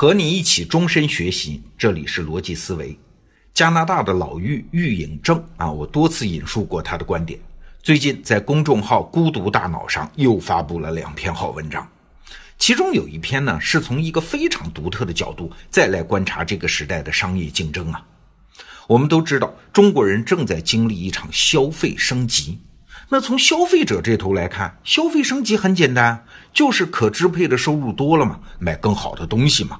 和你一起终身学习，这里是逻辑思维。加拿大的老妪妪颖正啊，我多次引述过他的观点。最近在公众号“孤独大脑”上又发布了两篇好文章，其中有一篇呢是从一个非常独特的角度再来观察这个时代的商业竞争啊。我们都知道，中国人正在经历一场消费升级。那从消费者这头来看，消费升级很简单，就是可支配的收入多了嘛，买更好的东西嘛。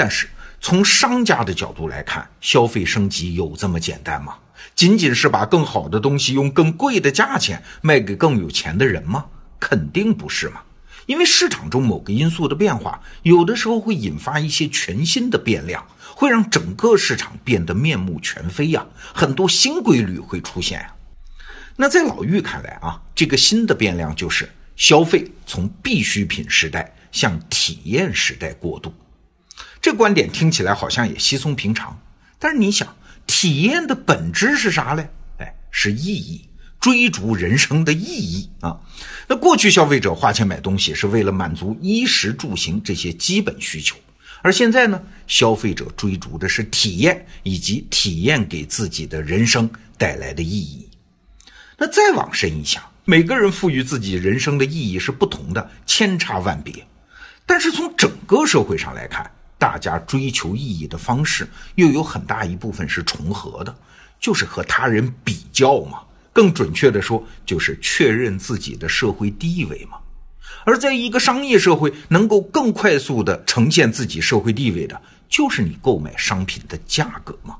但是从商家的角度来看，消费升级有这么简单吗？仅仅是把更好的东西用更贵的价钱卖给更有钱的人吗？肯定不是嘛。因为市场中某个因素的变化，有的时候会引发一些全新的变量，会让整个市场变得面目全非呀，很多新规律会出现呀。那在老玉看来啊，这个新的变量就是消费从必需品时代向体验时代过渡。这观点听起来好像也稀松平常，但是你想，体验的本质是啥嘞？哎，是意义，追逐人生的意义啊。那过去消费者花钱买东西是为了满足衣食住行这些基本需求，而现在呢，消费者追逐的是体验以及体验给自己的人生带来的意义。那再往深一想，每个人赋予自己人生的意义是不同的，千差万别。但是从整个社会上来看，大家追求意义的方式又有很大一部分是重合的，就是和他人比较嘛。更准确的说，就是确认自己的社会地位嘛。而在一个商业社会，能够更快速的呈现自己社会地位的，就是你购买商品的价格嘛。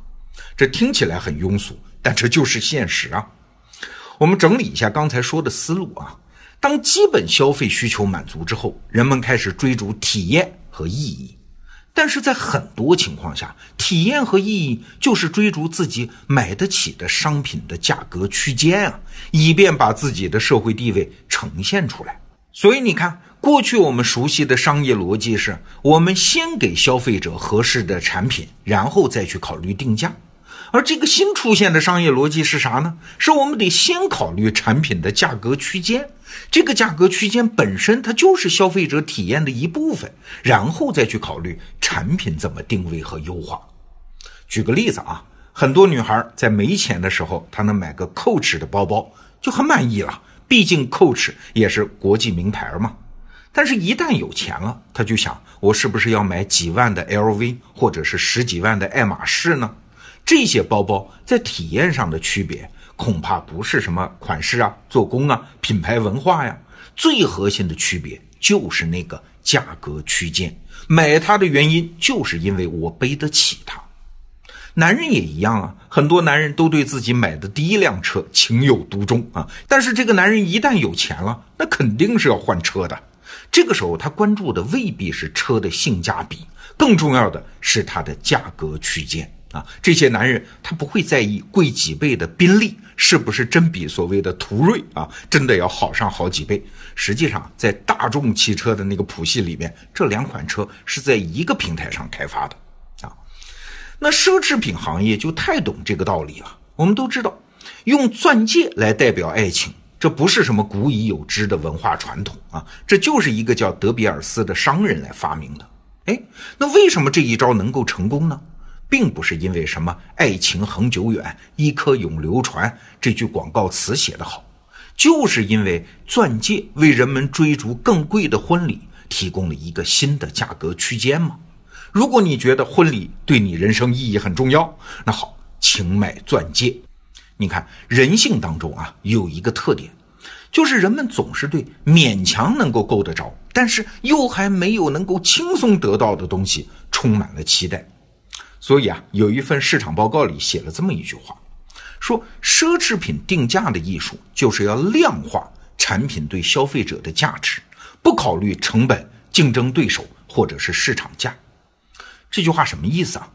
这听起来很庸俗，但这就是现实啊。我们整理一下刚才说的思路啊，当基本消费需求满足之后，人们开始追逐体验和意义，但是在很多情况下，体验和意义就是追逐自己买得起的商品的价格区间啊，以便把自己的社会地位呈现出来。所以你看，过去我们熟悉的商业逻辑是，我们先给消费者合适的产品，然后再去考虑定价。而这个新出现的商业逻辑是啥呢？是我们得先考虑产品的价格区间，这个价格区间本身它就是消费者体验的一部分，然后再去考虑产品怎么定位和优化。举个例子啊，很多女孩在没钱的时候，她能买个 Coach 的包包就很满意了，毕竟 Coach 也是国际名牌嘛。但是，一旦有钱了，她就想，我是不是要买几万的 LV，或者是十几万的爱马仕呢？这些包包在体验上的区别，恐怕不是什么款式啊、做工啊、品牌文化呀，最核心的区别就是那个价格区间。买它的原因，就是因为我背得起它。男人也一样啊，很多男人都对自己买的第一辆车情有独钟啊，但是这个男人一旦有钱了，那肯定是要换车的。这个时候，他关注的未必是车的性价比，更重要的是它的价格区间。啊，这些男人他不会在意贵几倍的宾利是不是真比所谓的途锐啊真的要好上好几倍。实际上，在大众汽车的那个谱系里面，这两款车是在一个平台上开发的啊。那奢侈品行业就太懂这个道理了。我们都知道，用钻戒来代表爱情，这不是什么古已有之的文化传统啊，这就是一个叫德比尔斯的商人来发明的。哎，那为什么这一招能够成功呢？并不是因为什么“爱情恒久远，一颗永流传”这句广告词写得好，就是因为钻戒为人们追逐更贵的婚礼提供了一个新的价格区间嘛。如果你觉得婚礼对你人生意义很重要，那好，请买钻戒。你看，人性当中啊有一个特点，就是人们总是对勉强能够够得着，但是又还没有能够轻松得到的东西充满了期待。所以啊，有一份市场报告里写了这么一句话，说奢侈品定价的艺术就是要量化产品对消费者的价值，不考虑成本、竞争对手或者是市场价。这句话什么意思啊？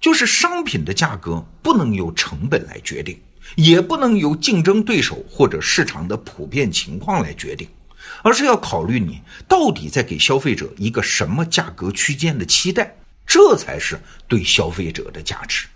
就是商品的价格不能由成本来决定，也不能由竞争对手或者市场的普遍情况来决定，而是要考虑你到底在给消费者一个什么价格区间的期待。这才是对消费者的价值。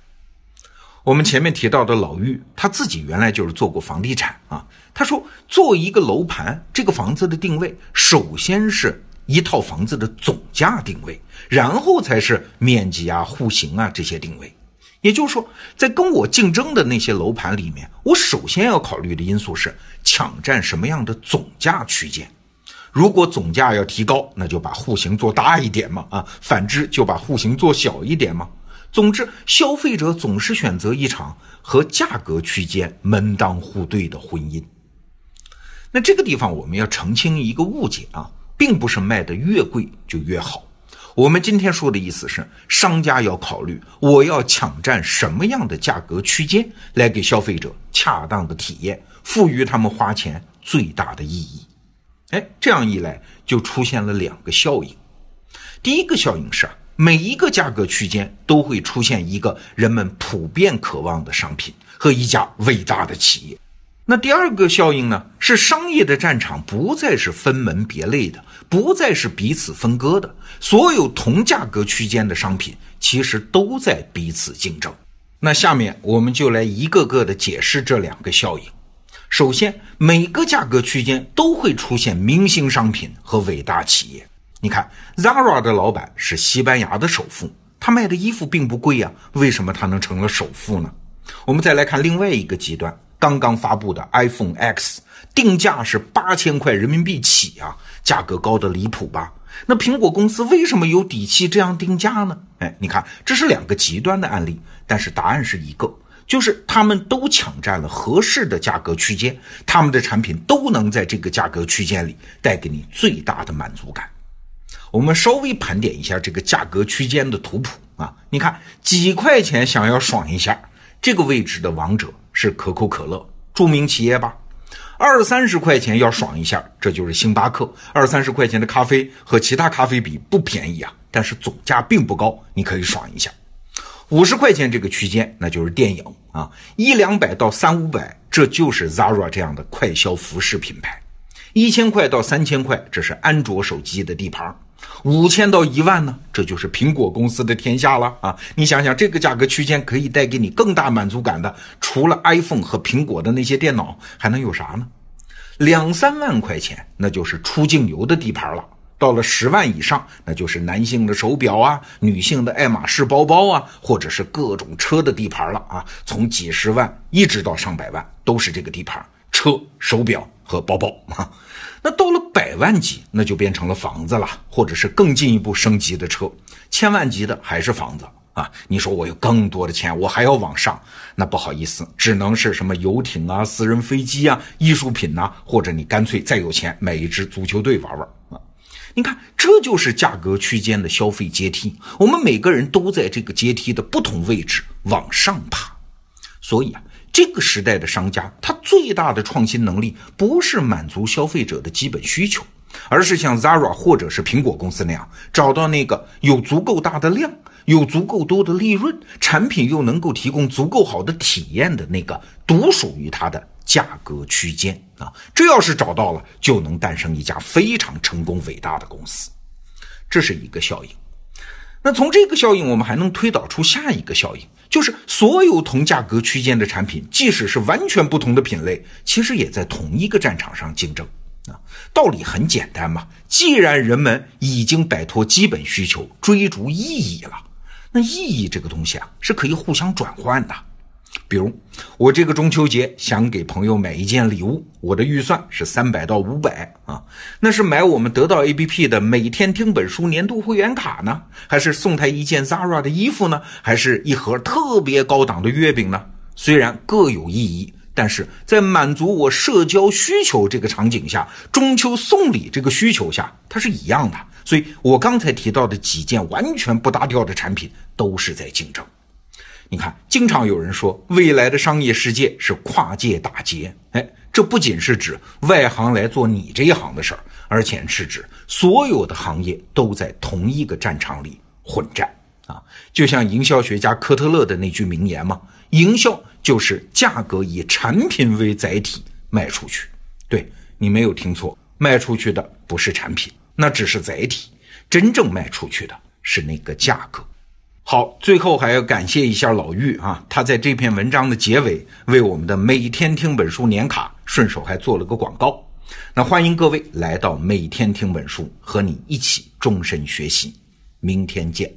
我们前面提到的老玉，他自己原来就是做过房地产啊。他说，做一个楼盘，这个房子的定位，首先是一套房子的总价定位，然后才是面积啊、户型啊这些定位。也就是说，在跟我竞争的那些楼盘里面，我首先要考虑的因素是抢占什么样的总价区间。如果总价要提高，那就把户型做大一点嘛，啊，反之就把户型做小一点嘛。总之，消费者总是选择一场和价格区间门当户对的婚姻。那这个地方我们要澄清一个误解啊，并不是卖的越贵就越好。我们今天说的意思是，商家要考虑我要抢占什么样的价格区间，来给消费者恰当的体验，赋予他们花钱最大的意义。哎，这样一来就出现了两个效应。第一个效应是啊，每一个价格区间都会出现一个人们普遍渴望的商品和一家伟大的企业。那第二个效应呢，是商业的战场不再是分门别类的，不再是彼此分割的，所有同价格区间的商品其实都在彼此竞争。那下面我们就来一个个的解释这两个效应。首先，每个价格区间都会出现明星商品和伟大企业。你看，Zara 的老板是西班牙的首富，他卖的衣服并不贵呀，为什么他能成了首富呢？我们再来看另外一个极端。刚刚发布的 iPhone X 定价是八千块人民币起啊，价格高的离谱吧？那苹果公司为什么有底气这样定价呢？哎，你看，这是两个极端的案例，但是答案是一个，就是他们都抢占了合适的价格区间，他们的产品都能在这个价格区间里带给你最大的满足感。我们稍微盘点一下这个价格区间的图谱啊，你看几块钱想要爽一下，这个位置的王者。是可口可乐，著名企业吧？二三十块钱要爽一下，这就是星巴克。二三十块钱的咖啡和其他咖啡比不便宜啊，但是总价并不高，你可以爽一下。五十块钱这个区间，那就是电影啊。一两百到三五百，这就是 Zara 这样的快消服饰品牌。一千块到三千块，这是安卓手机的地盘。五千到一万呢，这就是苹果公司的天下了啊！你想想，这个价格区间可以带给你更大满足感的，除了 iPhone 和苹果的那些电脑，还能有啥呢？两三万块钱，那就是出境游的地盘了。到了十万以上，那就是男性的手表啊，女性的爱马仕包包啊，或者是各种车的地盘了啊！从几十万一直到上百万，都是这个地盘，车、手表和包包啊。那到了百万级，那就变成了房子了，或者是更进一步升级的车。千万级的还是房子啊？你说我有更多的钱，我还要往上？那不好意思，只能是什么游艇啊、私人飞机啊、艺术品呐，或者你干脆再有钱买一支足球队玩玩啊？你看，这就是价格区间的消费阶梯。我们每个人都在这个阶梯的不同位置往上爬，所以啊。这个时代的商家，他最大的创新能力不是满足消费者的基本需求，而是像 Zara 或者是苹果公司那样，找到那个有足够大的量、有足够多的利润、产品又能够提供足够好的体验的那个独属于它的价格区间啊！这要是找到了，就能诞生一家非常成功伟大的公司。这是一个效应。那从这个效应，我们还能推导出下一个效应。就是所有同价格区间的产品，即使是完全不同的品类，其实也在同一个战场上竞争啊。道理很简单嘛，既然人们已经摆脱基本需求，追逐意义了，那意义这个东西啊，是可以互相转换的。比如，我这个中秋节想给朋友买一件礼物，我的预算是三百到五百啊。那是买我们得到 APP 的每天听本书年度会员卡呢，还是送他一件 Zara 的衣服呢，还是一盒特别高档的月饼呢？虽然各有意义，但是在满足我社交需求这个场景下，中秋送礼这个需求下，它是一样的。所以我刚才提到的几件完全不搭调的产品，都是在竞争。你看，经常有人说未来的商业世界是跨界打劫，哎，这不仅是指外行来做你这一行的事儿，而且是指所有的行业都在同一个战场里混战啊！就像营销学家科特勒的那句名言嘛：“营销就是价格以产品为载体卖出去。”对你没有听错，卖出去的不是产品，那只是载体，真正卖出去的是那个价格。好，最后还要感谢一下老玉啊，他在这篇文章的结尾为我们的每天听本书年卡顺手还做了个广告。那欢迎各位来到每天听本书，和你一起终身学习。明天见。